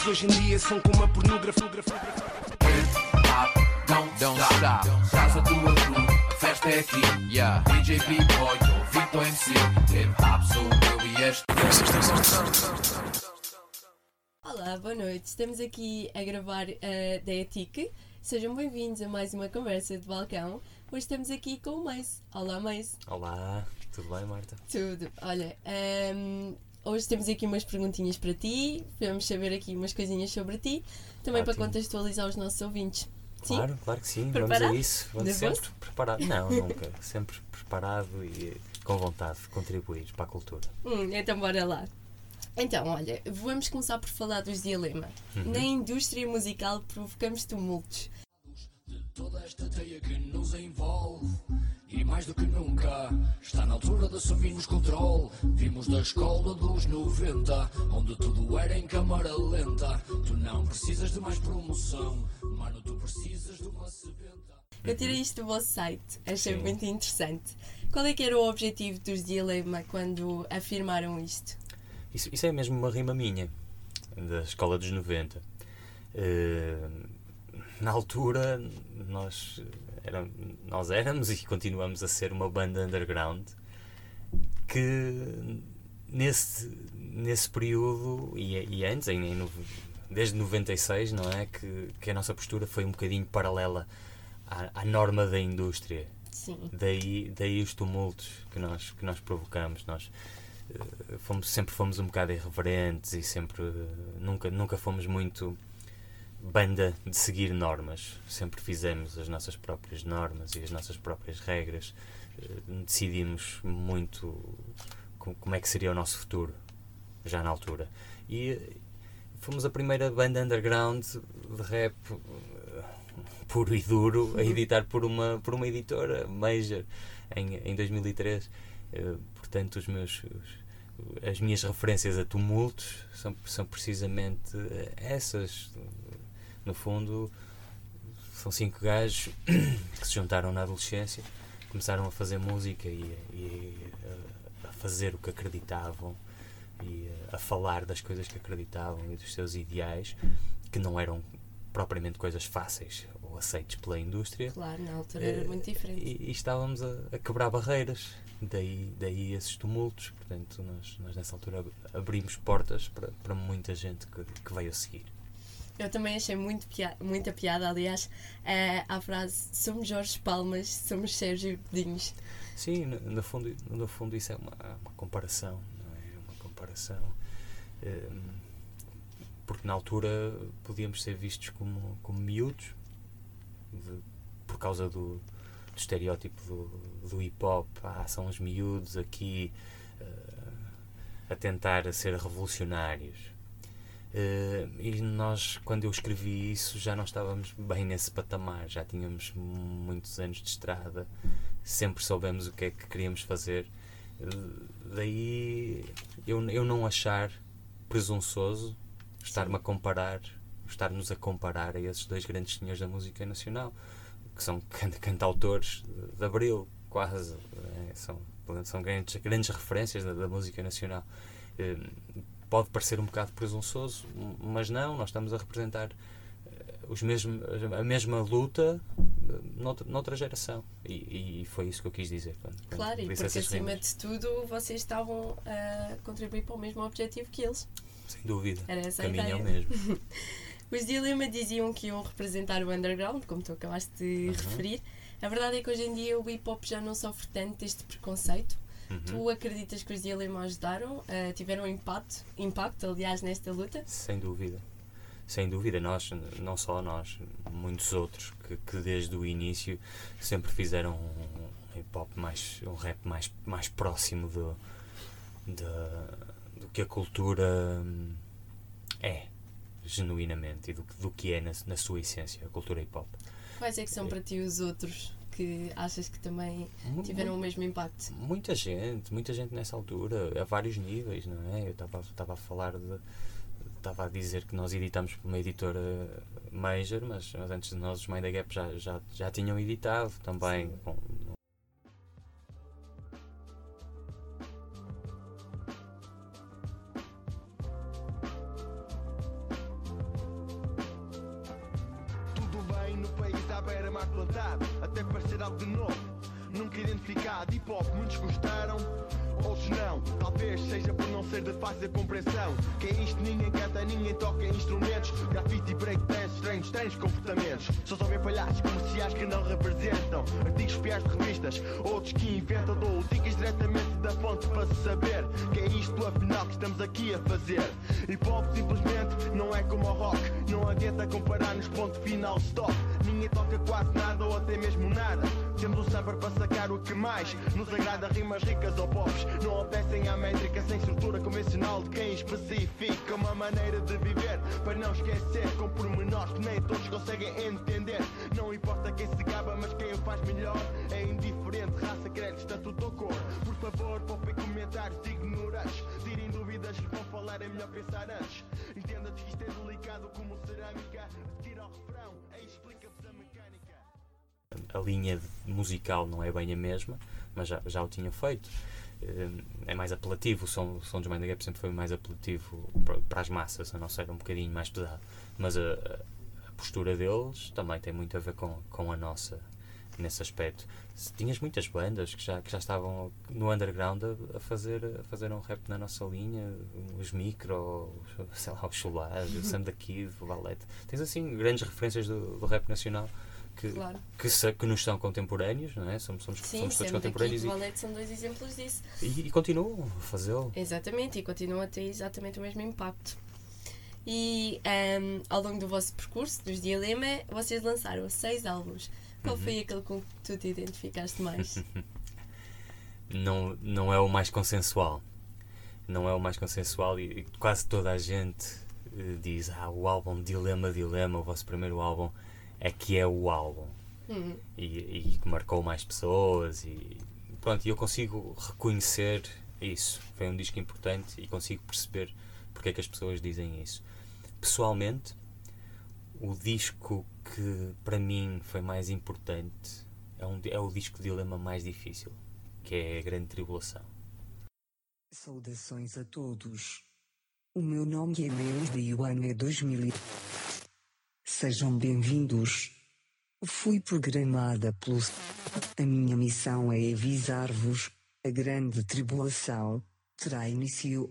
Mas hoje em dia são como a pornografia. Don't, don't stop. Casa do Azul, a festa é aqui. Yeah. DJ B-Boy, Victor MC. Hip Hop, sou eu e este. Olá, boa noite. Estamos aqui a gravar a da ETIC. Sejam bem-vindos a mais uma conversa de balcão. Hoje estamos aqui com o Mais. Olá, Mais. Olá, tudo bem, Marta? Tudo. Olha, ehm, hoje temos aqui umas perguntinhas para ti. Vamos saber aqui umas coisinhas sobre ti. Também para contextualizar os nossos ouvintes. Sim? Claro, claro que sim. Preparado? Vamos a isso. Vamos Nervoso? sempre preparado. Não, nunca. sempre preparado e com vontade de contribuir para a cultura. Hum, então bora lá. Então, olha, vamos começar por falar dos dilema. Uhum. Na indústria musical provocamos tumultos. Toda esta teia que nos envolve E mais do que nunca Está na altura de assumirmos controle Vimos da escola dos 90 Onde tudo era em câmara lenta Tu não precisas de mais promoção Mano, tu precisas de uma sebenta Eu tirei isto do vosso site, achei Sim. muito interessante. Qual é que era o objetivo dos Dilema quando afirmaram isto? Isso, isso é mesmo uma rima minha, da escola dos 90. Eh, na altura, nós, era, nós éramos e continuamos a ser uma banda underground que nesse, nesse período e, e antes, em, em desde 96, não é? Que, que a nossa postura foi um bocadinho paralela à, à norma da indústria. Sim. Daí, daí os tumultos que nós, que nós provocamos. Nós eh, fomos, sempre fomos um bocado irreverentes e sempre eh, nunca, nunca fomos muito banda de seguir normas. Sempre fizemos as nossas próprias normas e as nossas próprias regras. Eh, decidimos muito co- como é que seria o nosso futuro, já na altura. E eh, fomos a primeira banda underground de rap eh, puro e duro a editar por uma, por uma editora major em, em 2003. Eh, portanto, os meus, os- as minhas referências a tumultos são, são precisamente essas. No fundo, são cinco gajos que se juntaram na adolescência, começaram a fazer música e, e, eh, a fazer o que acreditavam e eh, a falar das coisas que acreditavam e dos seus ideais, que não eram propriamente coisas fáceis ou aceites pela indústria. Claro, na altura era Eh, muito diferente. E, e estávamos a, a quebrar barreiras, daí, daí esses tumultos. Portanto, nós, nós nessa altura ab- abrimos portas para, para muita gente que, que veio a seguir. Eu também achei muito pia- muita piada, aliás, eh, à frase somos Jorge Palmas, somos Sérgio Godinhos. Sim, no, no fundo, no fundo isso é uma, uma comparação, não é? Uma comparação. Hum, porque na altura podíamos ser vistos como, como miúdos, de- por causa do, do estereótipo do, do hip hop. Ah, são os miúdos aqui eh, a tentar ser revolucionários. Eh, e nós, quando eu escrevi isso, já não estávamos bem nesse patamar, já tínhamos muitos anos de estrada, sempre soubemos o que é que queríamos fazer. Eh, daí eu, eu não achar presunçoso estar-me a comparar, estar-nos a comparar a esses dois grandes senhores da música nacional, que são can- cantautores de, de Abril, quase, eh, são, são grandes, grandes referências da, da música nacional. Pode parecer um bocado presunçoso, mas não, nós estamos a representar eh, os mesmos, a mesma luta eh, noutra, noutra geração. E, e foi isso que eu quis dizer. Quando, quando Claro, e disse porque acima rimas. de tudo vocês estavam a contribuir para o mesmo objetivo que eles. Sem dúvida. Era essa a Caminho é o ideia. mesmo. Os Dilema diziam que iam representar o underground, como tu acabaste de Uhum. referir. A verdade é que hoje em dia o hip hop já não sofre tanto deste preconceito. Uhum. Tu acreditas que os Dilema ajudaram, eh, tiveram impacto, impacto, aliás, nesta luta? Sem dúvida. Sem dúvida, nós, não só nós, muitos outros que, que desde o início sempre fizeram um hip hop mais, um rap mais, mais próximo do, da- do que a cultura hum, é, genuinamente, e do, que- do que é na, na sua essência, a cultura hip hop. Quais é que são para ti os outros que achas que também tiveram o mesmo impacto? Muita gente, muita gente nessa altura, a vários níveis, não é? Eu estava estava a falar de. Estava a dizer que nós editamos por uma editora major, mas, mas antes de nós os Mind the Gap já, já, já tinham editado também. com- plantado, até parecer algo de novo. Nunca identificado, hip hop, muitos gostaram, outros não. Talvez seja por não ser de fácil compreensão. Que é isto, ninguém canta, ninguém toca instrumentos. Graffiti, breakdance, estranhos, estranhos comportamentos. Só só vê palhaços comerciais que não representam. Artigos piais de revistas, outros que inventam. Dou dicas diretamente da fonte para saber. Que é isto, afinal, que estamos aqui a fazer. Hip hop simplesmente não é como o rock. Não adianta comparar nos ponto final, stop. Ninguém toca quase nada ou até mesmo nada. Temos um saber para que mais nos agrada, rimas ricas ou pops. Não obedecem à métrica sem estrutura convencional de quem especifica uma maneira de viver. Para não esquecer com pormenores que nem todos conseguem entender. Não importa quem se gaba, mas quem o faz melhor é indiferente. Raça, crédito, estatuto ou cor. Por favor, poupem comentários ignorantes. Tirem dúvidas, vão falar, é melhor pensar antes. Entenda que isto é delicado como cerâmica. A linha musical não é bem a mesma, mas já, já o tinha feito. Eh, É mais apelativo, o som, o som dos Mind the Gap sempre foi mais apelativo para, as massas, a nossa era um bocadinho mais pesado. Mas a, a- postura deles também tem muito a ver com, com a nossa nesse aspecto. Tinhas muitas bandas que já, que já estavam no underground a, a fazer, a fazer um rap na nossa linha, os Micro, os- sei lá, os Chulás, o Sam da Kid, o Valete. Tens assim grandes referências do, do rap nacional que, Claro. que, se- que nos são contemporâneos, não é? Somos, somos, Sim, somos todos aqui contemporâneos e e, Valete são dois exemplos disso. e, e continuam a fazê-lo. Exatamente, e continuam a ter exatamente o mesmo impacto. E ehm, ao longo do vosso percurso, dos Dilema, vocês lançaram seis álbuns. Qual Uhum. foi aquele com que tu te identificaste mais? Não, não é o mais consensual. Não é o mais consensual e, e quase toda a gente eh, diz: Ah, o álbum Dilema, Dilema, o vosso primeiro álbum, é que é o álbum. Hum, e, que marcou mais pessoas e pronto, e eu consigo reconhecer isso. Foi um disco importante e consigo perceber porque é que as pessoas dizem isso. Pessoalmente, o disco que para mim foi mais importante é, um, é o disco de dilema mais difícil, que é a Grande Tribulação. Saudações a todos. O meu nome é Meus de Ioane 2000. Sejam bem-vindos. Fui programada pelo. A minha missão é avisar-vos: a grande tribulação terá início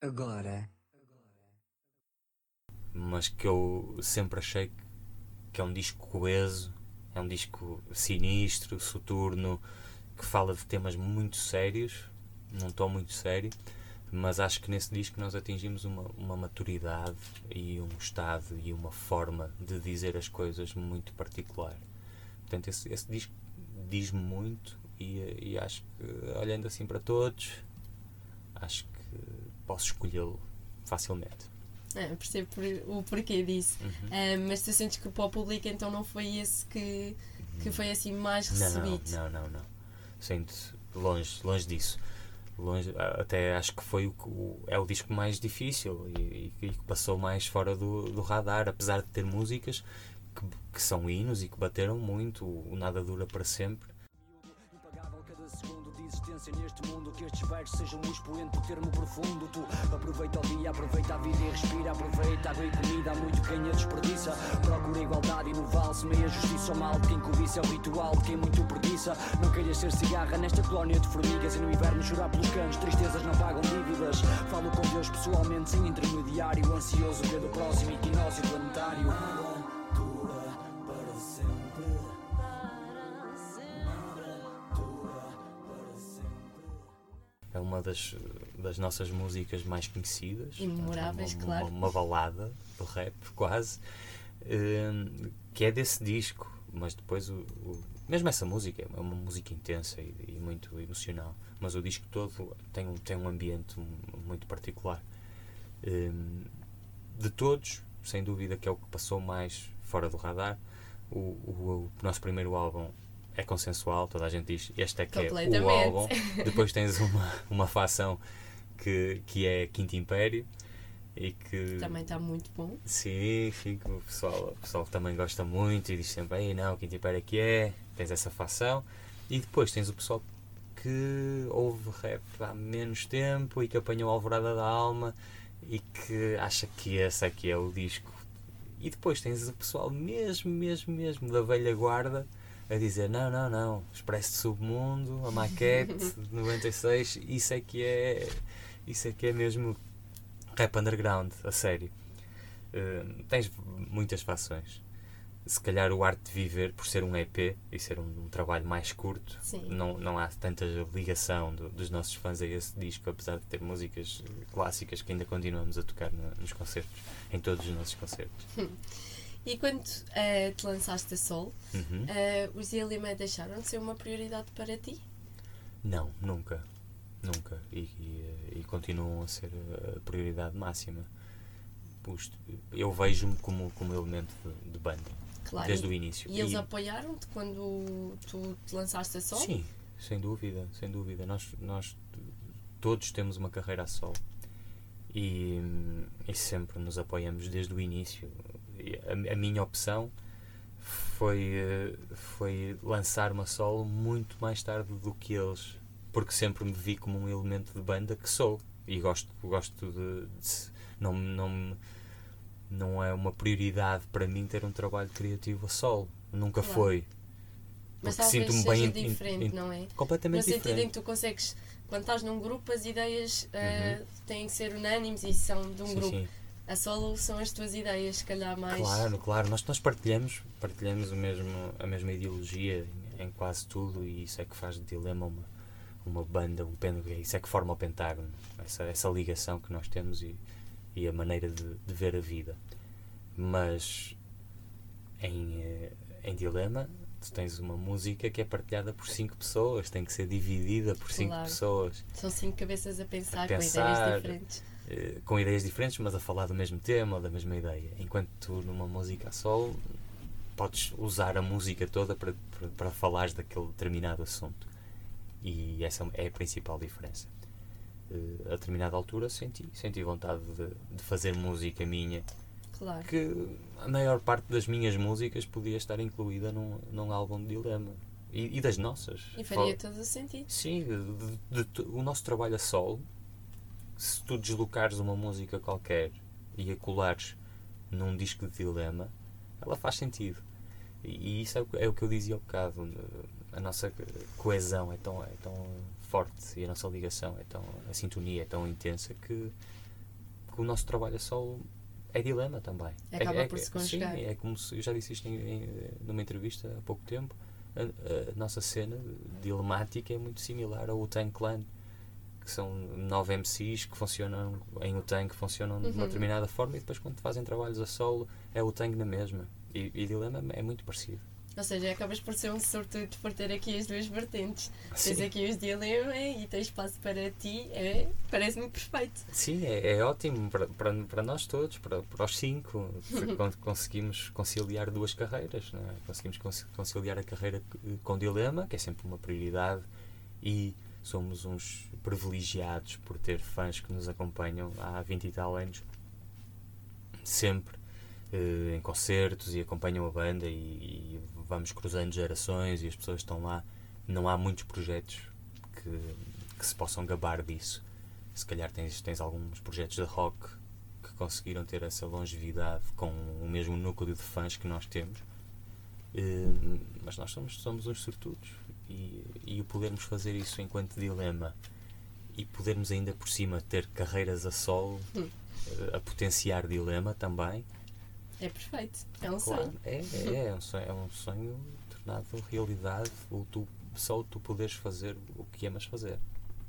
agora. mas que eu sempre achei que é um disco coeso, é um disco sinistro, soturno, que fala de temas muito sérios, num tom muito sério, mas acho que nesse disco nós atingimos uma, uma maturidade e um estado e uma forma de dizer as coisas muito particular. Portanto, esse, esse disco diz-me muito e, e acho que, olhando assim para todos, acho que posso escolhê-lo facilmente. é, percebo o porquê disso. Uhum. Ah, mas tu sentes que para o público então não foi esse que, que foi assim mais Não, recebido? não, não, não. Sinto longe, longe disso. Longe, até acho que foi o, o- é o disco mais difícil e que passou mais fora do, do radar, apesar de ter músicas que, que são hinos e que bateram muito. O Nada Dura para Sempre. Existência neste mundo Que estes versos sejam um expoente do termo profundo. Tu aproveita o dia, aproveita a vida e respira Aproveita água e comida, há muito quem a desperdiça. Procura igualdade e no vale semeia justiça ou mal quem cobiça é o ritual, quem muito preguiça. Não queiras ser cigarra nesta colónia de formigas E no inverno chorar pelos cães, tristezas não pagam dívidas. Falo com Deus pessoalmente, sem intermediário Ansioso pelo próximo equinócio planetário É uma das, das nossas músicas mais conhecidas. E memoráveis, uma, claro. Uma, uma balada do rap, quase. hum, que é desse disco. Mas depois, o, o- mesmo essa música é uma música intensa e, e muito emocional. Mas o disco todo tem um, tem um ambiente mu- muito particular. Hum, de todos, sem dúvida que é o que passou mais fora do radar. O, o- o nosso primeiro álbum é consensual, toda a gente diz este é que é o álbum. Depois tens uma, uma facção que, que é Quinto Império e que Também está muito bom. sim, que o pessoal, o pessoal também gosta muito e diz sempre, Ei, não, Quinto Império é que é, tens essa facção e depois tens o pessoal que ouve rap há menos tempo e que apanhou a alvorada da alma e que acha que esse aqui é o disco e depois tens o pessoal mesmo, mesmo, mesmo da velha guarda a dizer não, não, não, Expresso de Submundo, a maquete de 96, isso é que é isso é que é mesmo rap underground, a sério. Uh, tens muitas fações. Se calhar o Arte de Viver, por ser um EP e ser um, um trabalho mais curto, não, não há tanta ligação do, dos nossos fãs a esse disco, apesar de ter músicas clássicas que ainda continuamos a tocar no, nos concertos, em todos os nossos concertos. E quando uh, te lançaste a Sol, Uhum. uh, os Ilima deixaram de ser uma prioridade para ti? Não, nunca. Nunca. E, e, e continuam a ser a prioridade máxima. Eu vejo-me como, como elemento de, de banda, Claro. desde o início. E eles apoiaram-te quando tu te lançaste a Sol? Sim, sem dúvida, sem dúvida. Nós, nós todos temos uma carreira a sol e, e sempre nos apoiamos desde o início. A, a minha opção foi, eh, foi lançar-me a solo muito mais tarde do que eles, porque sempre me vi como um elemento de banda que sou e gosto, gosto de, de não, não, não é uma prioridade para mim ter um trabalho criativo a solo. Nunca Claro. foi. Mas Porque talvez sinto-me seja bem in- in- diferente, in- não é? No Completamente sentido em diferente. que tu consegues, quando estás num grupo, as ideias uh, Uhum. têm que ser unânimes e são de um Sim, grupo. sim. A solo são as tuas ideias, se calhar mais. Claro, claro. Nós, nós partilhamos, partilhamos o mesmo, a mesma ideologia em, em quase tudo e isso é que faz de Dilema uma, uma banda, um pen, isso é que forma o pentágono. Essa, essa ligação que nós temos e, e a maneira de, de ver a vida. Mas em, eh, em Dilema tu tens uma música que é partilhada por cinco pessoas, tem que ser dividida por cinco Claro. pessoas. São cinco cabeças a pensar, A com pensar. ideias diferentes. Eh, com ideias diferentes, mas a falar do mesmo tema da mesma ideia. Enquanto tu, numa música a solo, podes usar a música toda para, para, para falares daquele determinado assunto. E essa é a principal diferença. Eh, a determinada altura senti, senti vontade de, de fazer música minha, Claro. que a maior parte das minhas músicas podia estar incluída num, num álbum de dilema. E, e das nossas. E faria Fal- todo o sentido. Sim, de- de- o nosso trabalho a solo, se tu deslocares uma música qualquer e a colares num disco de dilema, ela faz sentido. E, isso é o, que- é o que eu dizia há bocado. A nossa coesão é tão, é tão forte e a nossa ligação é tão. a sintonia é tão intensa que, que o nosso trabalho a solo é dilema também. Acaba é, por se Sim, conjugar. é como se. Eu já disse isto em- em- numa entrevista há pouco tempo. A, a nossa cena dilemática é muito similar ao Wu-Tang Clan, que são nove MCs que funcionam em Wu-Tang, que funcionam de uma Uhum. determinada forma e depois quando fazem trabalhos a solo é o Wu-Tang na mesma. E, e Dilema é muito parecido. Ou seja, acabas por ser um sortudo por ter aqui as duas vertentes. Tens Sim. aqui os dilema e tens espaço para ti. É, Parece-me perfeito. Sim, é, é ótimo para, para, para nós todos, para, para os cinco. Con- Conseguimos conciliar duas carreiras, é? conseguimos conci- conciliar a carreira com dilema, que é sempre uma prioridade, e somos uns privilegiados por ter fãs que nos acompanham há 20 e tal anos, sempre eh, em concertos e acompanham a banda e, e vamos cruzando gerações e as pessoas estão lá. Não há muitos projetos que, que se possam gabar disso. Se calhar tens, tens alguns projetos de rock que conseguiram ter essa longevidade com o mesmo núcleo de fãs que nós temos. Eh, mas nós somos, somos uns sortudos e, e o podermos fazer isso enquanto dilema e podermos ainda por cima ter carreiras a solo Hum. eh, a potenciar dilema também É perfeito. É um Claro, sonho. é, é, é um sonho, é um sonho tornado realidade, o tu, só tu poderes fazer o que amas fazer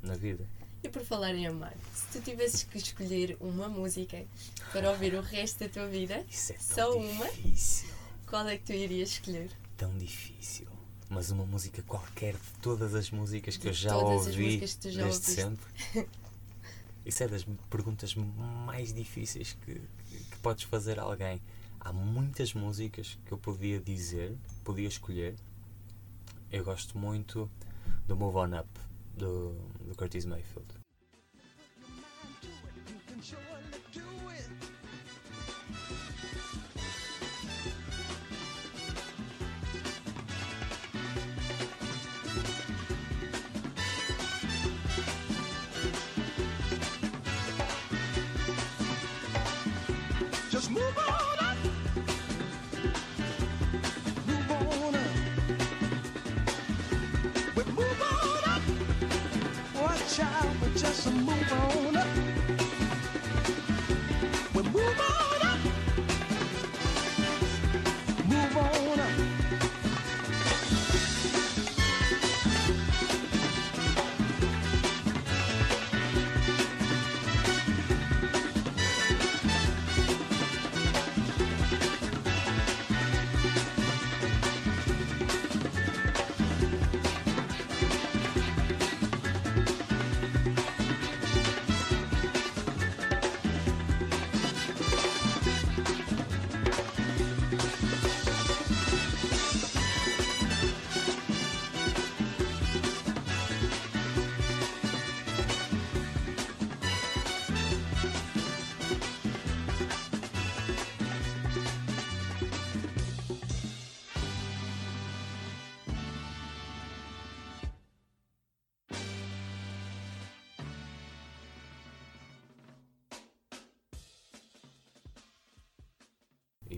na vida. E por falar em amar, se tu tivesses que escolher uma música para ouvir o resto da tua vida, Isso é tão Só uma? difícil, qual é que tu irias escolher? tão difícil. Mas uma música qualquer de todas as músicas que De eu já ouvi já desde ouviste. sempre. Isso é das perguntas mais difíceis que, que, que podes fazer a alguém. Há muitas músicas que eu podia dizer, podia escolher. Eu gosto muito do Move On Up, do, do Curtis Mayfield. Just move on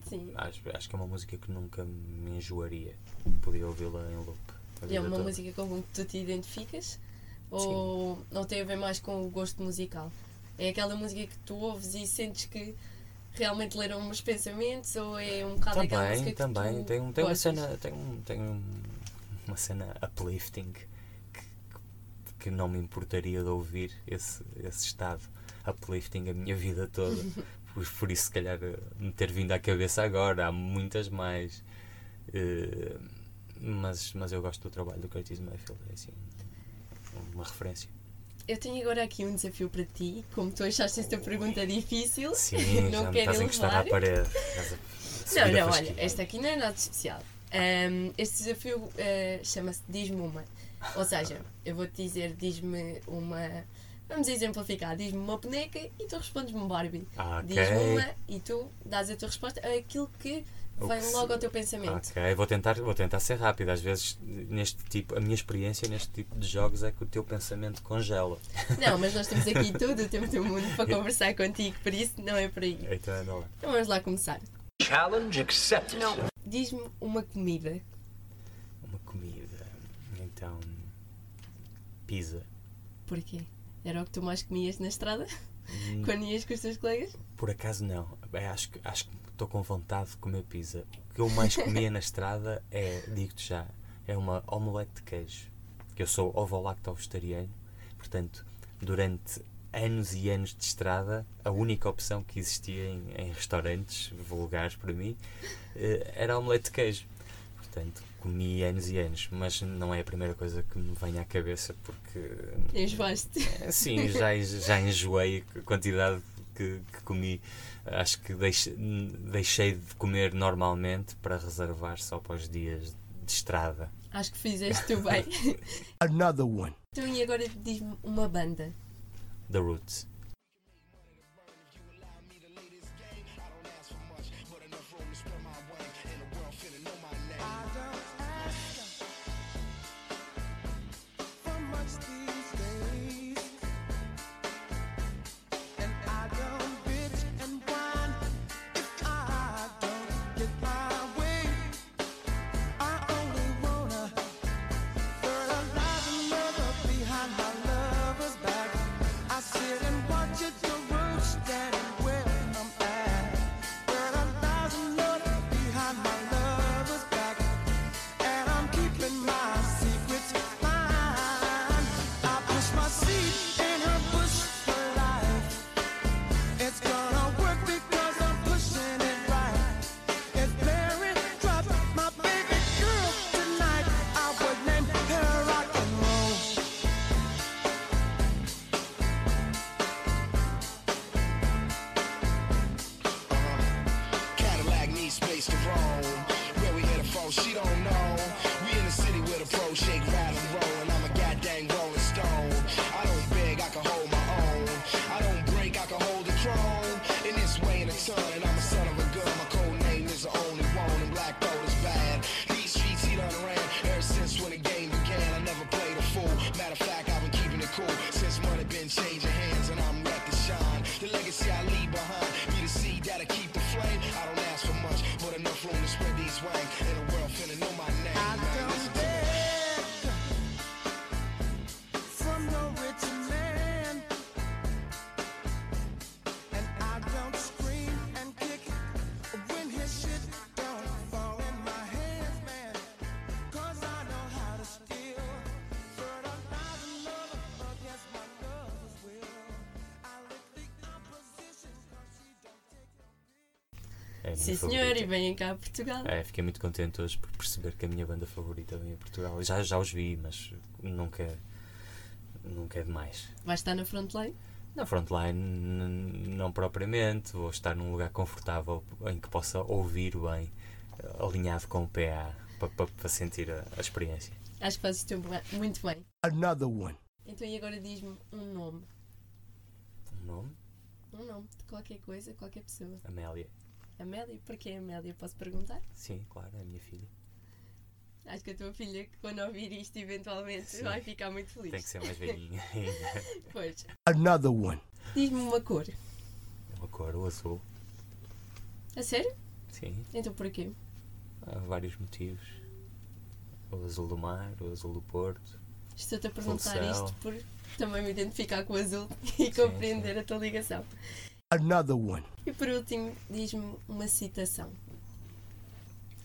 E Sim. Acho, acho que é uma música que nunca me enjoaria. Podia ouvi-la em loop. E é uma toda. música com que tu te identificas? Ou não tem a ver mais com o gosto musical? É aquela música que tu ouves e sentes que realmente leram uns pensamentos? Ou é um bocado aquela Também, música que também. tu Tem, tem uma cena. Tem, um- tem um- uma cena uplifting que, que não me importaria de ouvir esse, esse estado uplifting a minha vida toda. por, isso, se calhar, eh, me ter vindo à cabeça agora. Há muitas mais. Eh, mas, mas eu gosto do trabalho do Curtis Mayfield. É assim, uma referência. Eu tenho agora aqui um desafio para ti. Como tu achaste esta pergunta difícil, Sim, não quero estás a encostar levar. à parede. Não, não, olha, esta aqui não é nada especial. Ahm, este desafio ah, chama-se Diz-me uma. Ou seja, eu vou-te dizer, diz-me uma. Vamos exemplificar, diz-me uma boneca e tu respondes-me Barbie. Ah, ok. Diz-me uma e tu dás a tua resposta a aquilo que vem que se- logo ao teu pensamento. Ok, vou tentar, vou tentar ser rápido. Às vezes, neste tipo, a minha experiência neste tipo de jogos é que o teu pensamento congela. Não, mas nós temos aqui todo o tempo do mundo para conversar contigo, por isso não é por aí. Então anda lá. Então vamos lá começar. Challenge accepted. Diz-me uma comida. Uma comida. Então. Pizza. Porquê? Era o que tu mais comias na estrada? Hum, Quando ias com os teus colegas? Por acaso não. Bem, acho que acho que estou com vontade de comer pizza. O que eu mais comia na estrada é, digo-te já, é uma omelete de queijo. Que eu sou ovo-lacto vegetariano. Portanto, durante anos e anos de estrada, a única opção que existia em, em restaurantes vulgares para mim eh, era omelete de queijo. Portanto, comi anos e anos, mas não é a primeira coisa que me vem à cabeça porque Enjoaste. é, Sim, já, já enjoei a quantidade que, que comi. Acho que deixe- deixei de comer normalmente para reservar só para os dias de estrada. Acho que fizeste tu bem. Another one. Então e agora diz-me uma banda. The Roots. swank É Sim, senhor, e vêm cá a Portugal. É, fiquei muito contente hoje por perceber que a minha banda favorita vem a Portugal. Já, já os vi, mas nunca, nunca é demais. Vai estar na frontline? Na frontline, não propriamente. Vou estar num lugar confortável em que possa ouvir bem, alinhado com o PA, para sentir a, a experiência. Acho que fazes teu muito bem. Another one. Então, e agora diz-me um nome. O nome? Um nome de qualquer coisa, qualquer pessoa. Amélia. Amélia? Porquê Amélia? Posso perguntar? Sim, claro, é a minha filha. Acho que a tua filha, que quando ouvir isto, eventualmente Sim. vai ficar muito feliz. Tem que ser mais velhinha ainda. Pois. Another one. Diz-me uma cor. Uma cor, o azul. A sério? Sim, Então porquê? há vários motivos. O azul do mar, o azul do Porto. Estou-te a perguntar isto por também me identificar com o azul e compreender a tua ligação. Another one. E por último, diz-me uma citação.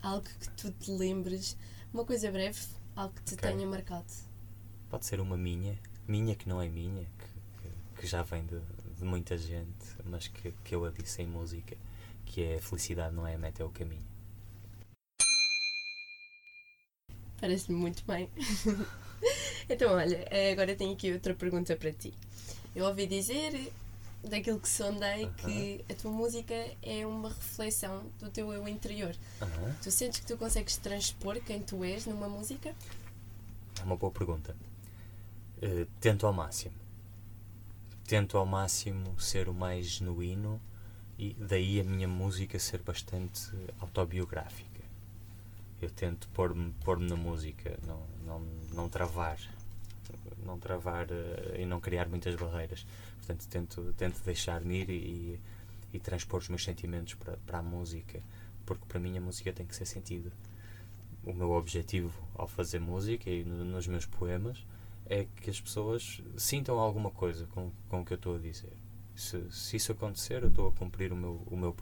Algo que tu te lembres, uma coisa breve, algo que te Ok. tenha marcado. Pode ser uma minha, minha que não é minha, que, que- que já vem de, de muita gente, mas que, que eu a disse em música, que é a felicidade não é a meta, é o caminho. Parece-me muito bem. então, olha, eh, agora tenho aqui outra pergunta para ti. Eu ouvi dizer, daquilo que sondei, que a tua música é uma reflexão do teu eu interior. Aham. Tu sentes que tu consegues transpor quem tu és numa música? É uma boa pergunta. Eh, tento ao máximo. Tento ao máximo ser o mais genuíno e daí a minha música ser bastante autobiográfica. Eu tento pôr-me pôr na música, não, não, não travar. Não travar eh, e não criar muitas barreiras. Portanto, tento, tento deixar-me ir e, e transpor os meus sentimentos para, para a música, porque para mim a música tem que ser sentida o meu objetivo ao fazer música e no- nos meus poemas é que as pessoas sintam alguma coisa com, com o que eu estou a dizer. Se, se isso acontecer, eu estou a cumprir o meu, o meu,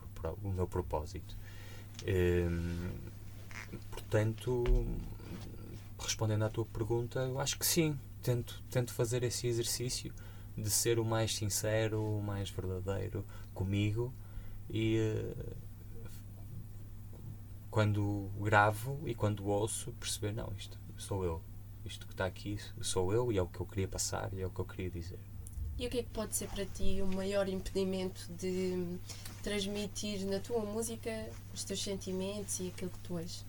o meu propósito. Hum, portanto, respondendo à tua pergunta, eu acho que sim. Tento, tento fazer esse exercício de ser o mais sincero, o mais verdadeiro comigo e eh, quando gravo e quando ouço, perceber: não, isto sou eu. Isto que está aqui sou eu e é o que eu queria passar e é o que eu queria dizer. E o que é que pode ser para ti o maior impedimento de transmitir na tua música os teus sentimentos e aquilo que tu és?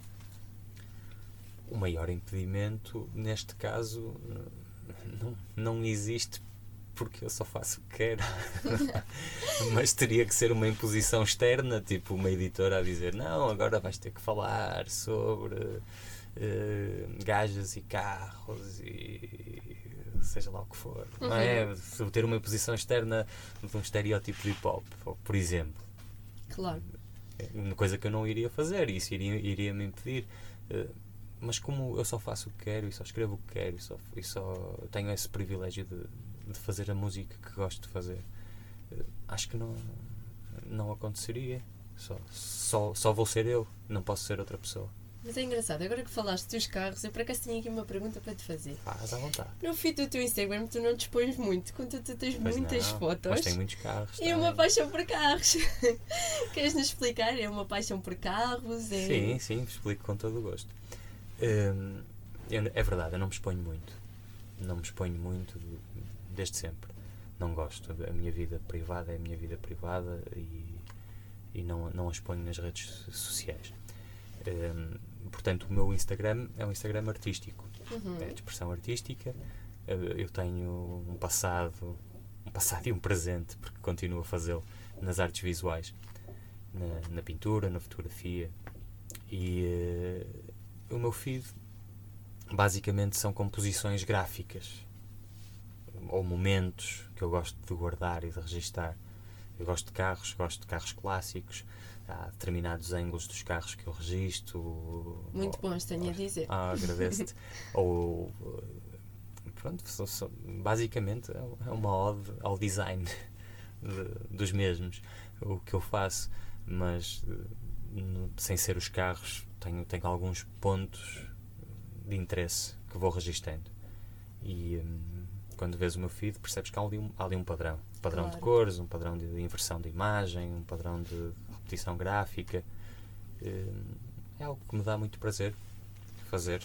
O maior impedimento, neste caso, não, não existe porque eu só faço o que quero. Mas teria que ser uma imposição externa, tipo uma editora a dizer: não, agora vais ter que falar sobre gajas e carros e seja lá o que for. Não é? Ter uma imposição externa de um estereótipo de hip hop, por exemplo. Claro. É uma coisa que eu não iria fazer, isso iria, iria me impedir. Eh, Mas como eu só faço o que quero e só escrevo o que quero e só, e só tenho esse privilégio de, de fazer a música que gosto de fazer, eh, acho que não, não aconteceria. Só, só, só vou ser eu, não posso ser outra pessoa. Mas é engraçado, agora que falaste dos carros, eu por acaso tinha aqui uma pergunta para te fazer. Faz à vontade. No feed do teu Instagram tu não dispões muito, quando tu tens Pois muitas não, fotos. Mas tem muitos carros. É uma tem. paixão por carros. Queres-nos explicar? É uma paixão por carros? É... Sim, sim, explico com todo o gosto. Hum, é verdade, eu não me exponho muito. Não me exponho muito desde sempre. Não gosto. A minha vida privada é a minha vida privada e, e não, não a exponho nas redes sociais. Hum, portanto, o meu Instagram é um Instagram artístico. Uhum. É de expressão artística. Eu tenho um passado, um passado e um presente, porque continuo a fazê-lo nas artes visuais, na, na pintura, na fotografia. E eh, o meu feed basicamente são composições gráficas ou momentos que eu gosto de guardar e de registar. Eu gosto de carros, gosto de carros clássicos. Há determinados ângulos dos carros que eu registro. Muito ou- bons, tenho a dizer. ah, agradeço-te. Ou pronto, só- só- basicamente é é uma ode ao design de- dos mesmos o que eu faço, mas eh, sem ser os carros, tenho, tenho alguns pontos de interesse que vou registando. E hum, quando vês o meu feed, percebes que há ali um, há ali um padrão. Um padrão de Claro. cores, um padrão de inversão de imagem, um padrão de competição gráfica. Eh, é algo que me dá muito prazer fazer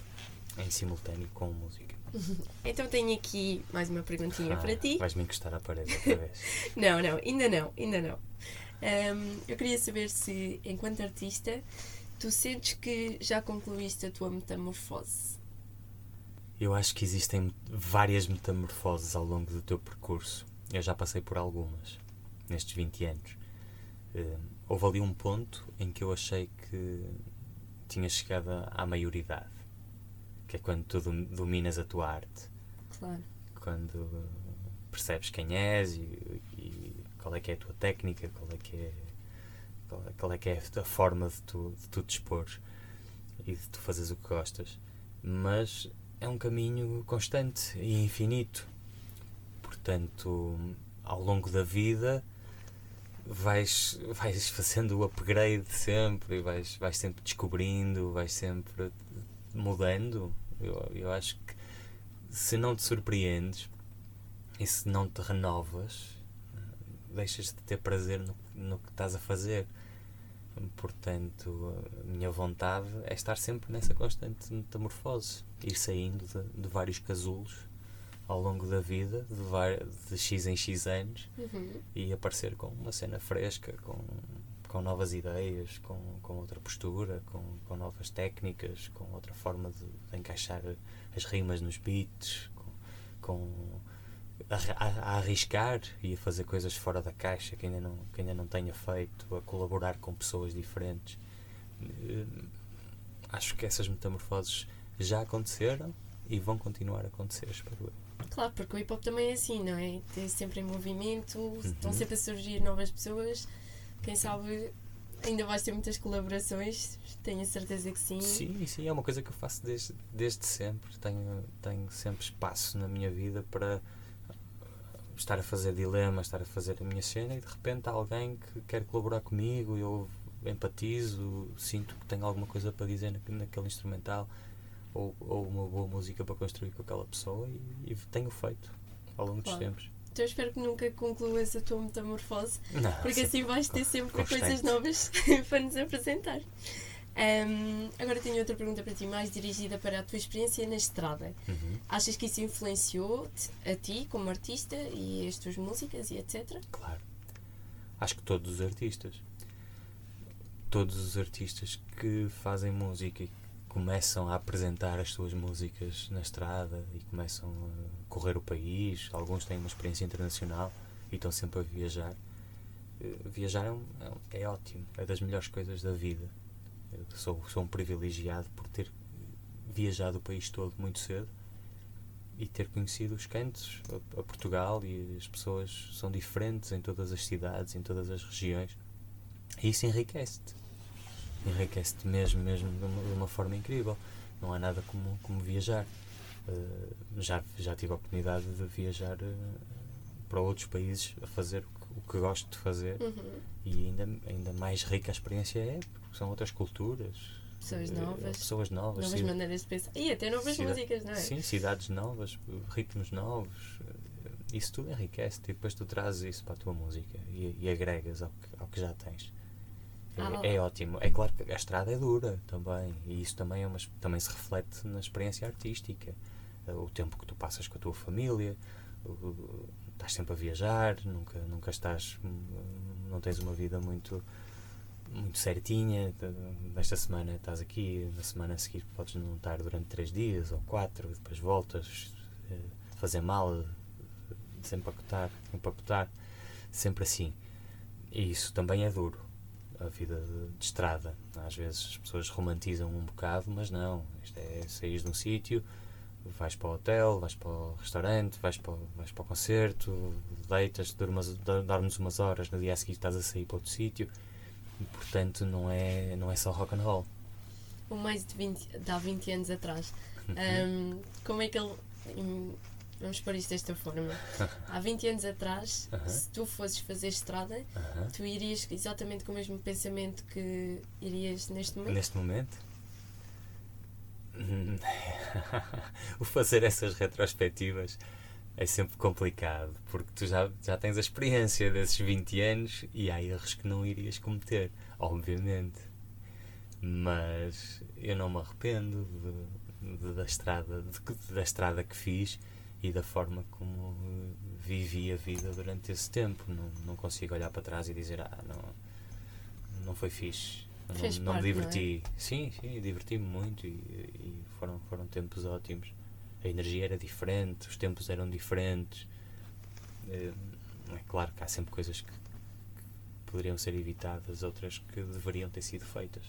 em simultâneo com música. Então tenho aqui mais uma perguntinha para ti. Ah, Vais-me encostar à parede outra vez. Não, não, ainda não, ainda não. Ahm, eu queria saber se, enquanto artista, tu sentes que já concluíste a tua metamorfose. Eu acho que existem várias metamorfoses ao longo do teu percurso. Eu já passei por algumas nestes 20 anos. Eh, houve ali um ponto em que eu achei que tinha chegado à- maioridade, que é quando tu dom- dominas a tua arte, Claro. quando percebes quem és e, e qual é que é a tua técnica, qual é que é, qual é, que é a forma de tu, de tu dispores e de tu fazeres o que gostas. Mas é um caminho constante e infinito. Portanto, ao longo da vida vais, vais fazendo o upgrade sempre e vais, vais sempre descobrindo, vais sempre mudando. Eu, eu acho que se não te surpreendes e se não te renovas, deixas de ter prazer no, no que estás a fazer. Portanto, a minha vontade é estar sempre nessa constante metamorfose, ir saindo de, de vários casulos ao longo da vida, de, de X em X anos, Uhum. e aparecer com uma cena fresca, com, com novas ideias, com, com outra postura, com, com novas técnicas, com outra forma de, de encaixar as rimas nos beats, com, com a, a- arriscar e a fazer coisas fora da caixa que ainda não, que ainda não tenha feito, a colaborar com pessoas diferentes. Eh, Acho que essas metamorfoses já aconteceram e vão continuar a acontecer, espero eu. Claro, porque o hip hop também é assim, não é? Tem sempre em movimento, Uhum. estão sempre a surgir novas pessoas. Quem sabe ainda vais ter muitas colaborações, tenho a certeza que sim. Sim, sim, é uma coisa que eu faço desde, desde sempre. Tenho, tenho sempre espaço na minha vida para estar a fazer dilema, estar a fazer a minha cena e de repente há alguém que quer colaborar comigo, eu empatizo, sinto que tenho alguma coisa para dizer na- naquele instrumental ou, ou uma boa música para construir com aquela pessoa e, e tenho feito ao longo dos Claro. tempos. Então eu espero que nunca concluas a tua metamorfose, Não, porque assim vais ter sempre constante. coisas novas para nos apresentar. Ahm, agora tenho outra pergunta para ti, mais dirigida para a tua experiência na estrada. Uhum. Achas que isso influenciou-te a ti como artista e as tuas músicas e etc? Claro. Acho que todos os artistas. Todos os artistas que fazem música e começam a apresentar as suas músicas na estrada e começam a correr o país, alguns têm uma experiência internacional e estão sempre a viajar. Eh, Viajar é, um- é um- é ótimo, é das melhores coisas da vida. Sou, sou um privilegiado por ter viajado o país todo muito cedo e ter conhecido os cantos a, a Portugal e as pessoas são diferentes em todas as cidades, em todas as regiões. E isso enriquece-te. Enriquece-te mesmo, mesmo de uma, de uma forma incrível. Não há nada como, como viajar. Eh, já, já tive a oportunidade de viajar eh, para outros países a fazer o o que gosto de fazer Uhum. e ainda, ainda mais rica a experiência é, porque são outras culturas. Pessoas eh, novas. Pessoas novas. Novas maneiras de pensar. E até novas Cida- músicas, não é? Sim, cidades novas, ritmos novos, eh, isso tudo enriquece e depois tu trazes isso para a tua música e, e agregas ao que, ao que já tens. É, Ah. é ótimo. É claro que a estrada é dura também e isso também, é uma, também se reflete na experiência artística. Eh, O tempo que tu passas com a tua família, o- estás sempre a viajar, nunca, nunca estás, hum, não tens uma vida muito muito certinha. Nesta semana estás aqui, na semana a seguir podes não estar durante três dias ou quatro, depois voltas, eh, fazer mal, desempacotar, empacotar, sempre assim. E isso também é duro, a vida de, de estrada. Às vezes as pessoas romantizam um bocado, mas não. Isto é sair de um sítio, vais para o hotel, vais para o restaurante, vais para, o- vais para o concerto, deitas, dormes umas horas, no dia a seguir estás a sair para outro sítio. Portanto, não é, não é só rock and roll. O mais de, 20, de há 20 anos atrás. Uhum. Ahm, como é que ele. hum, Vamos pôr isto desta forma. Há 20 anos atrás, Aham. se tu fosses fazer estrada, Aham. tu irias exatamente com o mesmo pensamento que irias neste momento? Neste momento? O fazer essas retrospectivas é sempre complicado, porque tu já, já tens a experiência desses 20 anos e há erros que não irias cometer, obviamente. Mas eu não me arrependo de- de- da, estrada, de da estrada que fiz e da forma como vivi a vida durante esse tempo. Não, não consigo olhar para trás e dizer, ah, não, não foi fixe. Não, Fez não me parte, não é? diverti. Sim, sim, diverti-me muito e, e foram, foram tempos ótimos. A energia era diferente, os tempos eram diferentes. Eh, É claro que há sempre coisas que, que poderiam ser evitadas, outras que deveriam ter sido feitas,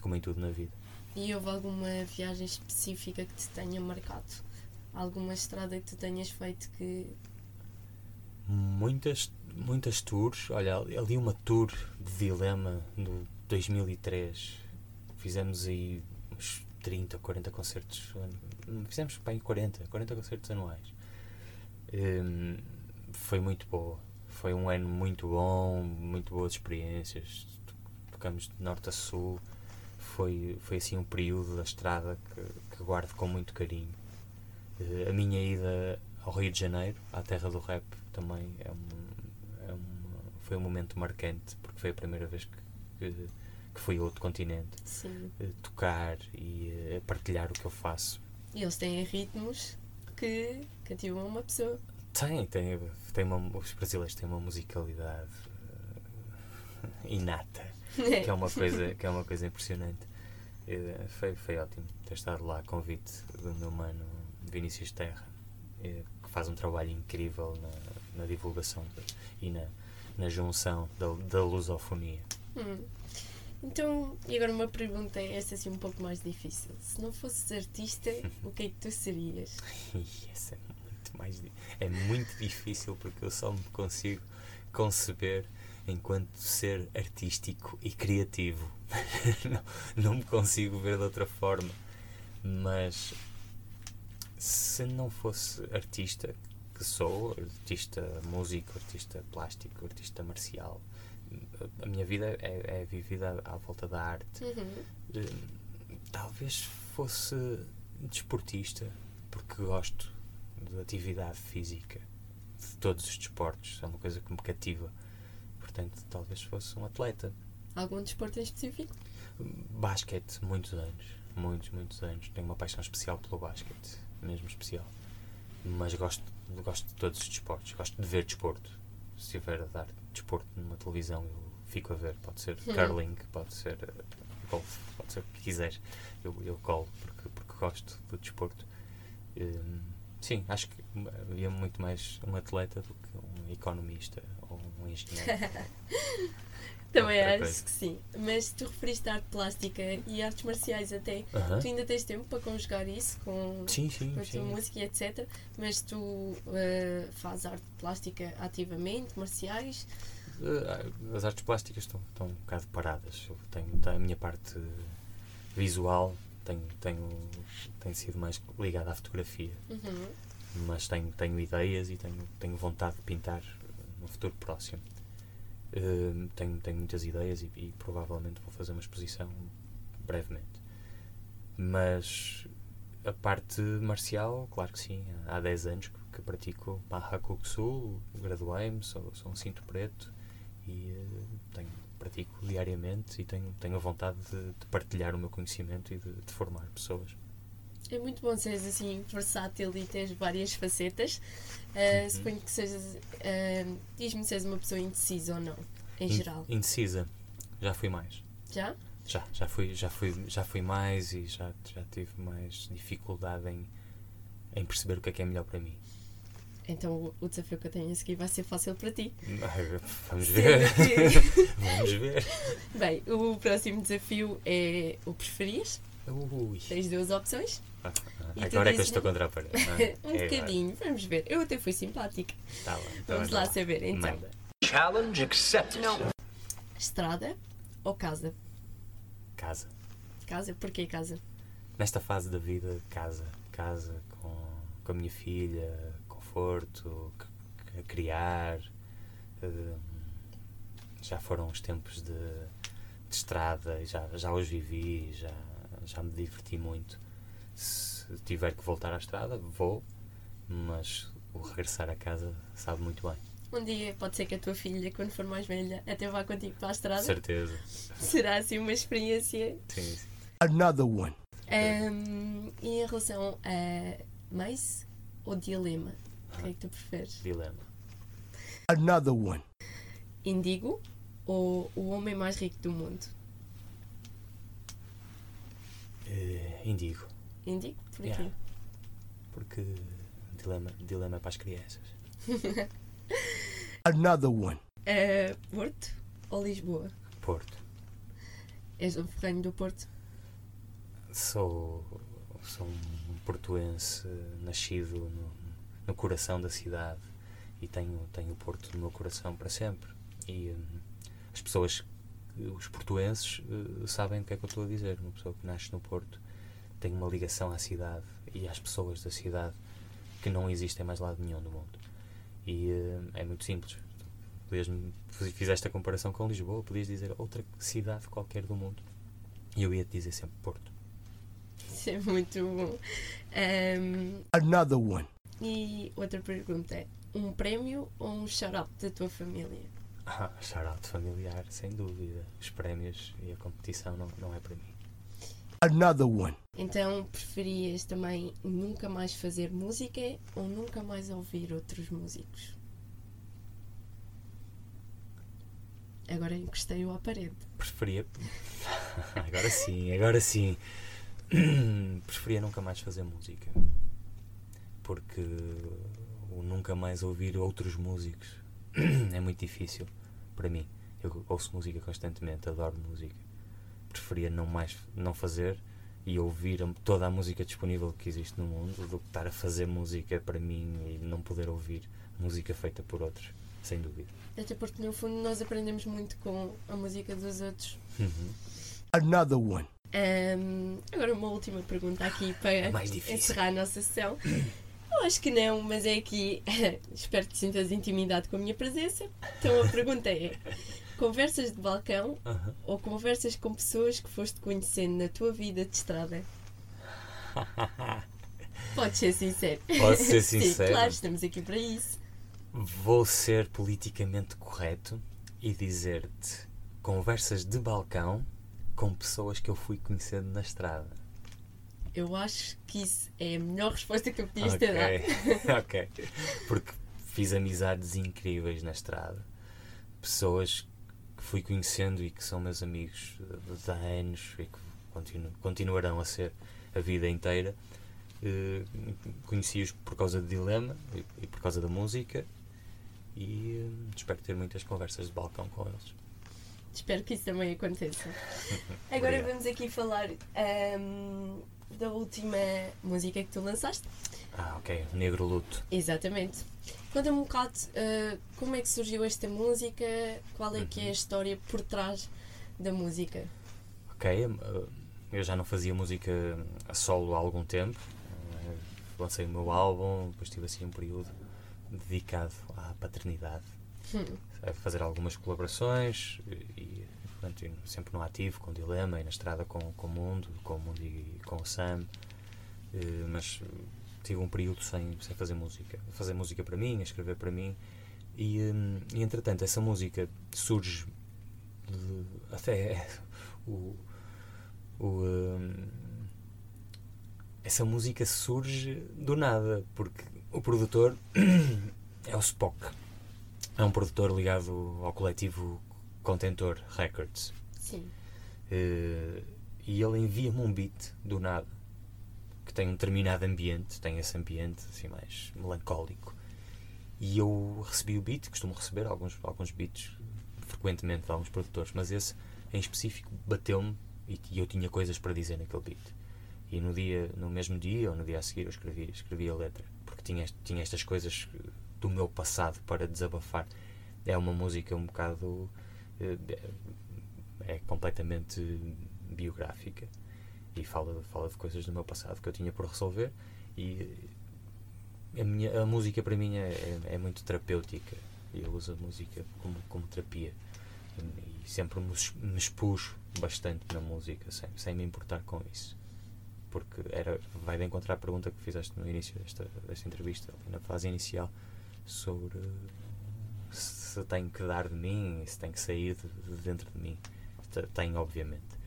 como em tudo na vida. E houve alguma viagem específica que te tenha marcado? Alguma estrada que tu tenhas feito que. Muitas, muitas tours. Olha, ali uma tour de dilema no 2003. Fizemos aí uns 30, 40 concertos. Fizemos bem 40, 40 concertos anuais. Hum, foi muito boa. Foi um ano muito bom, muito boas experiências. Tocamos de norte a sul. Foi, foi assim um período da estrada que, que guardo com muito carinho. Eh, a minha ida ao Rio de Janeiro, à terra do rap, também é um, é um- foi um momento marcante, porque foi a primeira vez que, que, que fui a outro continente. Eh, tocar e eh, partilhar o que eu faço. E eles têm ritmos que cativam uma pessoa. Tem, tem, tem uma, os brasileiros têm uma musicalidade eh, inata, que é uma coisa, que é uma coisa impressionante. Foi, foi ótimo ter estado lá convite do meu mano Vinícius Terra, que faz um trabalho incrível na, na divulgação e na, na junção da, da lusofonia. Hum. Então, e agora uma pergunta, esta assim um pouco mais difícil. Se não fosses artista, o que é que tu serias? Essa é muito mais é muito difícil porque eu só me consigo conceber enquanto ser artístico e criativo. não, não me consigo ver de outra forma. Mas se não fosse artista, que sou, artista músico, artista plástico, artista marcial, a- minha vida é, é vivida à, à volta da arte. Uhum. Eh, talvez fosse desportista, porque gosto de atividade física, de todos os desportos, é uma coisa que me cativa. Portanto, talvez fosse um atleta. Algum desporto em específico? Basquete, muitos anos, muitos, muitos anos. Tenho uma paixão especial pelo basquete, mesmo especial. Mas gosto, gosto de todos os desportos, gosto de ver desporto. Se tiver a dar desporto numa televisão, eu fico a ver. Pode ser Hum. curling, pode ser eh, golfe, pode ser o que quiseres. Eu, eu colo porque, porque gosto do desporto. Hum, sim, acho que havia muito mais um atleta do que um economista ou um engenheiro. Também acho coisa. que sim. Mas tu referiste a arte plástica e artes marciais até. Aham. Tu ainda tens tempo para conjugar isso com, Sim, sim, com a tua sim. música e etc. Mas tu eh, fazes arte plástica ativamente, marciais. Uh, as artes plásticas estão, estão um bocado paradas. Eu tenho, a minha parte visual tenho, tenho, tenho sido mais ligada à fotografia, Uhum. mas tenho, tenho ideias e tenho, tenho vontade de pintar no futuro próximo. Uh, tenho, tenho muitas ideias e, e provavelmente vou fazer uma exposição brevemente. Mas a parte marcial, claro que sim, há 10 anos que, que pratico Mahakuksu, graduei-me, sou, sou um cinto preto e eh, tenho, pratico diariamente e tenho, tenho a vontade de, de partilhar o meu conhecimento e de, de formar pessoas. É muito bom seres assim versátil e teres várias facetas. Uh, Uhum. Suponho que sejas. uh, Diz-me se és uma pessoa indecisa ou não, em In- geral. Indecisa, já fui mais. Já? Já, já fui, já fui, já fui mais e já, já tive mais dificuldade em, em perceber o que é que é melhor para mim. Então o- desafio que eu tenho a seguir vai ser fácil para ti. Vamos ver. Vamos ver. Bem, o próximo desafio é o preferias. Ui. Tens duas opções. Ah, tu Agora é que eu estou contra a parede. não é? um É agora. bocadinho, vamos ver. Eu até fui simpática. Tá lá, então Vamos anda lá saber então. Manda. Challenge accepted. Estrada ou casa? Casa. Casa? Porquê casa? Nesta fase da vida, casa. Casa com, com a minha filha, conforto, a criar. hum, já foram os tempos de, de estrada, e já, já os vivi, já, já me diverti muito. Se tiver que voltar à estrada, vou, mas o regressar a casa sabe muito bem. Um dia pode ser que a tua filha, quando for mais velha, até vá contigo para a estrada. Certeza. Será assim uma experiência. Sim, sim. Another one. Ahm, e em relação a mais ou dilema? O que é que tu preferes? Dilema. Another one. Indigo ou o homem mais rico do mundo? Eh, indigo. Indigo? Por Yeah. quê? Porque dilema, dilema para as crianças. Another one. Ah, Porto ou Lisboa? Porto. És um ferranho do Porto? Sou, sou um portuense nascido no, no coração da cidade e tenho, tenho o Porto no meu coração para sempre. E hum, as pessoas, os portuenses, eh, sabem o que é que eu estou a dizer. Uma pessoa que nasce no Porto tem uma ligação à cidade e às pessoas da cidade que não existem mais lado nenhum do mundo. E hum, é muito simples. Podias fizeste a comparação com Lisboa, podias dizer outra cidade qualquer do mundo. E eu ia te dizer sempre Porto. Isso é muito bom. Ahm, Another one. E outra pergunta é: um prémio ou um shout-out da tua família? Ah, shout-out familiar, sem dúvida. Os prémios e a competição não, não é para mim. Another one. Então preferias também nunca mais fazer música ou nunca mais ouvir outros músicos? Agora encostei-o à parede. Preferia. agora sim, agora sim. Preferia nunca mais fazer música. Porque o nunca mais ouvir outros músicos é muito difícil para mim. Eu ouço música constantemente, adoro música. Preferia não mais não fazer e ouvir toda a música disponível que existe no mundo do que estar a fazer música para mim e não poder ouvir música feita por outros, sem dúvida. Até porque no fundo nós aprendemos muito com a música dos outros. Uhum. Another one. Ahm, agora uma última pergunta aqui para encerrar a nossa sessão. Acho que não, mas é aqui. Espero que te sintas intimidade com a minha presença. Então a pergunta é: conversas de balcão Aham. ou conversas com pessoas que foste conhecendo na tua vida de estrada? Podes ser sincero. Posso ser Sim, sincero? claro, estamos aqui para isso. Vou ser politicamente correto e dizer-te conversas de balcão com pessoas que eu fui conhecendo na estrada. Eu acho que isso é a melhor resposta que eu podias ter dado. ok. Porque fiz amizades incríveis na estrada. Pessoas que fui conhecendo e que são meus amigos de há anos e que continu- continuarão a ser a vida inteira. Eh, Conheci-os por causa do dilema e, e por causa da música e eh, espero ter muitas conversas de balcão com eles. Espero que isso também aconteça. Agora Obrigado. vamos aqui falar ahm, da última música que tu lançaste. Ah, ok. Negro Luto. Exatamente. Conta-me um bocado ah, como é que surgiu esta música, qual é que é a história por trás da música. Ok, eh, eu já não fazia música a solo há algum tempo. Eh, Lancei o meu álbum, depois tive assim um período dedicado à paternidade, Hum. a fazer algumas colaborações e, continuo sempre no ativo, com Dilema e na estrada com, com o Mundo, com o Mundo e com o Sam. Eh, Mas eh, tive um período sem, sem fazer música. Fazer música para mim, escrever para mim. E, hum, e entretanto, essa música surge de- até o, o, hum, essa música surge do nada porque o produtor é o Spock é um produtor ligado ao coletivo Contentor Records Sim. Eh, e ele envia-me um beat do nada que tem um determinado ambiente, tem esse ambiente assim mais melancólico. E eu recebi o beat, costumo receber alguns, alguns beats frequentemente de alguns produtores, mas esse em específico bateu-me e, e eu tinha coisas para dizer naquele beat. E no, dia, no mesmo dia ou no dia a seguir eu escrevi, escrevi a letra, porque tinha, tinha estas coisas do meu passado para desabafar. É uma música um bocado. Eh, é completamente biográfica e fala, fala de coisas do meu passado que eu tinha por resolver e a, minha, a música para mim é, é, é muito terapêutica eu uso a música como, como terapia. E sempre me, expus bastante na música sem, sem me importar com isso. Porque era, vai de encontrar a pergunta que fizeste no início desta, desta entrevista, na fase inicial, sobre tenho que dar de mim, se tenho que sair de, de dentro de mim. Te- Tenho, obviamente.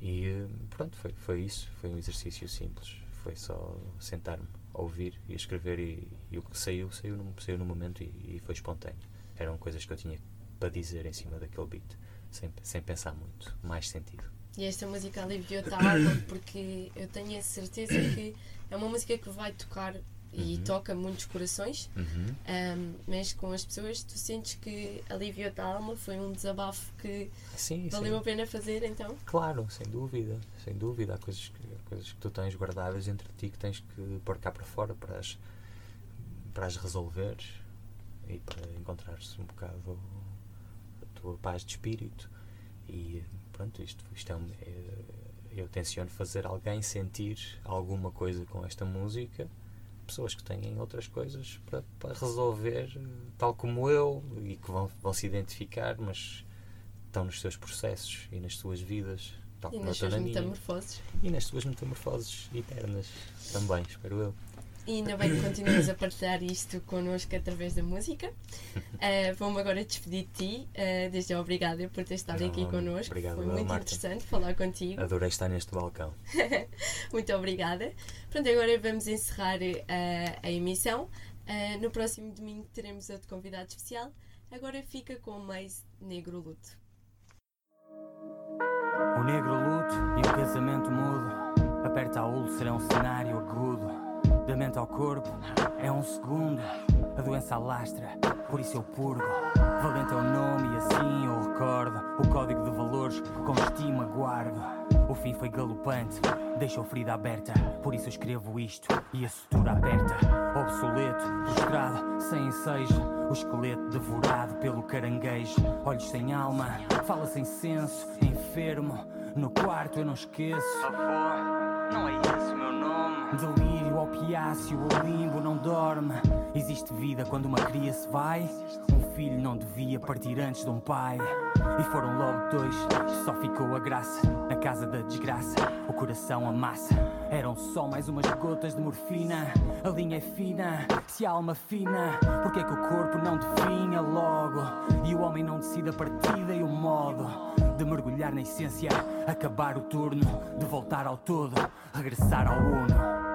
E pronto, foi, foi isso. Foi um exercício simples. Foi só sentar-me, ouvir e escrever, e, e o que saiu, saiu no, saiu no momento e, e foi espontâneo. Eram coisas que eu tinha para dizer em cima daquele beat, sem, sem pensar muito. Mais sentido. E esta música aliviou-te a alma porque eu tenho a certeza que é uma música que vai tocar e Uhum. toca muitos corações, Uhum. ahm, mas com as pessoas tu sentes que aliviou-te a alma, foi um desabafo que Sim, valeu sim. a pena fazer então. Claro, sem dúvida, sem dúvida. Há coisas que, coisas que tu tens guardadas entre ti que tens que pôr cá para fora para as, para as resolveres e para encontrares um bocado a tua paz de espírito. E pronto, isto, isto é, um, é- eu tenciono fazer alguém sentir alguma coisa com esta música. Pessoas que têm outras coisas para, para resolver, tal como eu, e que vão, vão se identificar, mas estão nos seus processos e nas suas vidas, tal E como nas suas metamorfoses. E nas suas metamorfoses eternas também, espero eu. E ainda bem que continuas a partilhar isto connosco através da música. Uh, Vou-me agora despedir de ti. Uh, desde já obrigada por ter estado Não, aqui connosco. obrigado, Foi muito Marta. interessante falar contigo. Adorei estar neste balcão. Muito obrigada. Pronto, agora vamos encerrar uh, a emissão. Uh, no próximo domingo teremos outro convidado especial. Agora fica com mais Negro Luto. O negro luto e o casamento mudo. Aperta a úlcera é um cenário agudo. Mente ao corpo é um segundo. A doença alastra, por isso eu purgo. Valente é o nome e assim eu recordo. O código de valores com estima guardo. O fim foi galopante, deixou ferida aberta. Por isso eu escrevo isto e a sutura aperta. Obsoleto, prostrado, sem ensejo. O esqueleto devorado pelo caranguejo. Olhos sem alma, fala sem senso. Enfermo, no quarto eu não esqueço. Avô, não é esse o meu nome. Delírio, opiáceo, o limbo não dorme. Existe vida quando uma cria se vai. Um filho não devia partir antes de um pai. E foram logo dois, só ficou a graça. Na casa da desgraça, o coração amassa. Eram só mais umas gotas de morfina. A linha é fina, se a alma fina. Porque é que o corpo não definha logo? E o homem não decide a partida e o modo de mergulhar na essência, acabar o turno, de voltar ao todo, regressar ao uno.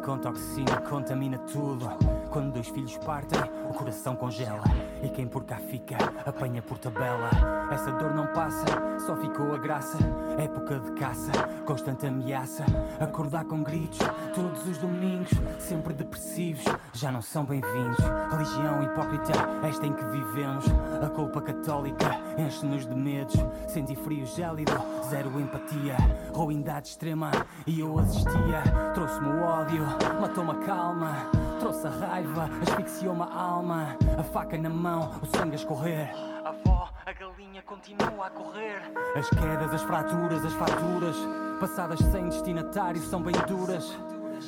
A mente com toxina contamina tudo. Quando dois filhos partem, o coração congela. E quem por cá fica, apanha por tabela. Essa dor não passa, só ficou a graça. Época de caça, constante ameaça. Acordar com gritos, todos os domingos, sempre depressivos, já não são bem-vindos. Religião hipócrita, esta em que vivemos. A culpa católica enche-nos de medos. Senti frio gélido, zero empatia. Ruindade extrema, e eu assistia. Trouxe-me o ódio, matou-me a calma. Trouxe a raiva, asfixiou-me a alma. A faca na mão, o sangue a escorrer. A avó, a galinha continua a correr. As quedas, as fraturas, as faturas. Passadas sem destinatário são bem duras.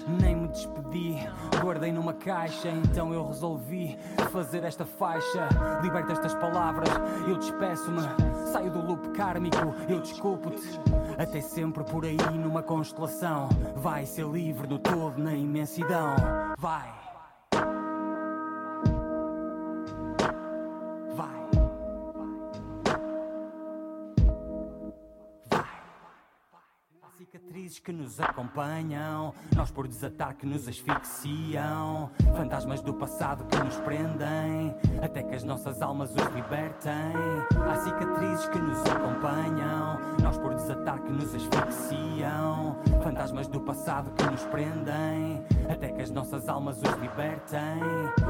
Nem me despedi, guardei numa caixa. Então eu resolvi fazer esta faixa. Liberta estas palavras, eu despeço-me. Saio do loop kármico, eu desculpo-te. Até sempre por aí numa constelação. Vai ser livre no todo, na imensidão. Vai. Cicatrizes que nos acompanham, nós por desatar que nos asfixiam, fantasmas do passado que nos prendem, até que as nossas almas os libertem. Há cicatrizes que nos acompanham, nós por desatar que nos asfixiam, fantasmas do passado que nos prendem, até que as nossas almas os libertem.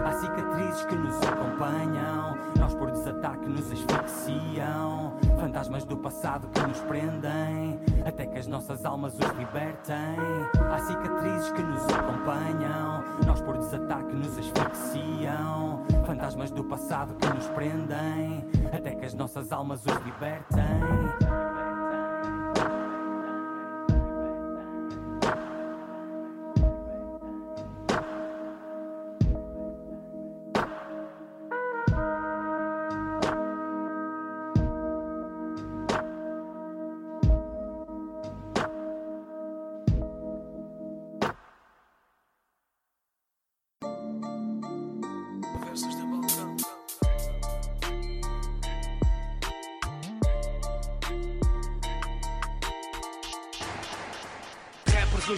Há cicatrizes que nos acompanham, nós por desatar que nos asfixiam, fantasmas do passado que nos prendem, até que as nossas almas os libertem. Há cicatrizes que nos acompanham, nós por desatar que nos asfixiam, fantasmas do passado que nos prendem, até que as nossas almas os libertem.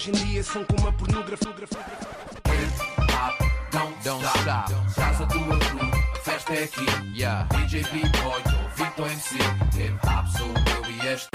Hoje em dia são como a pornografia. Don't, don't stop. Casa do Azul, a festa é aqui. Yeah. DJ B-Boy, Victor MC. Hip Hop, sou eu e este.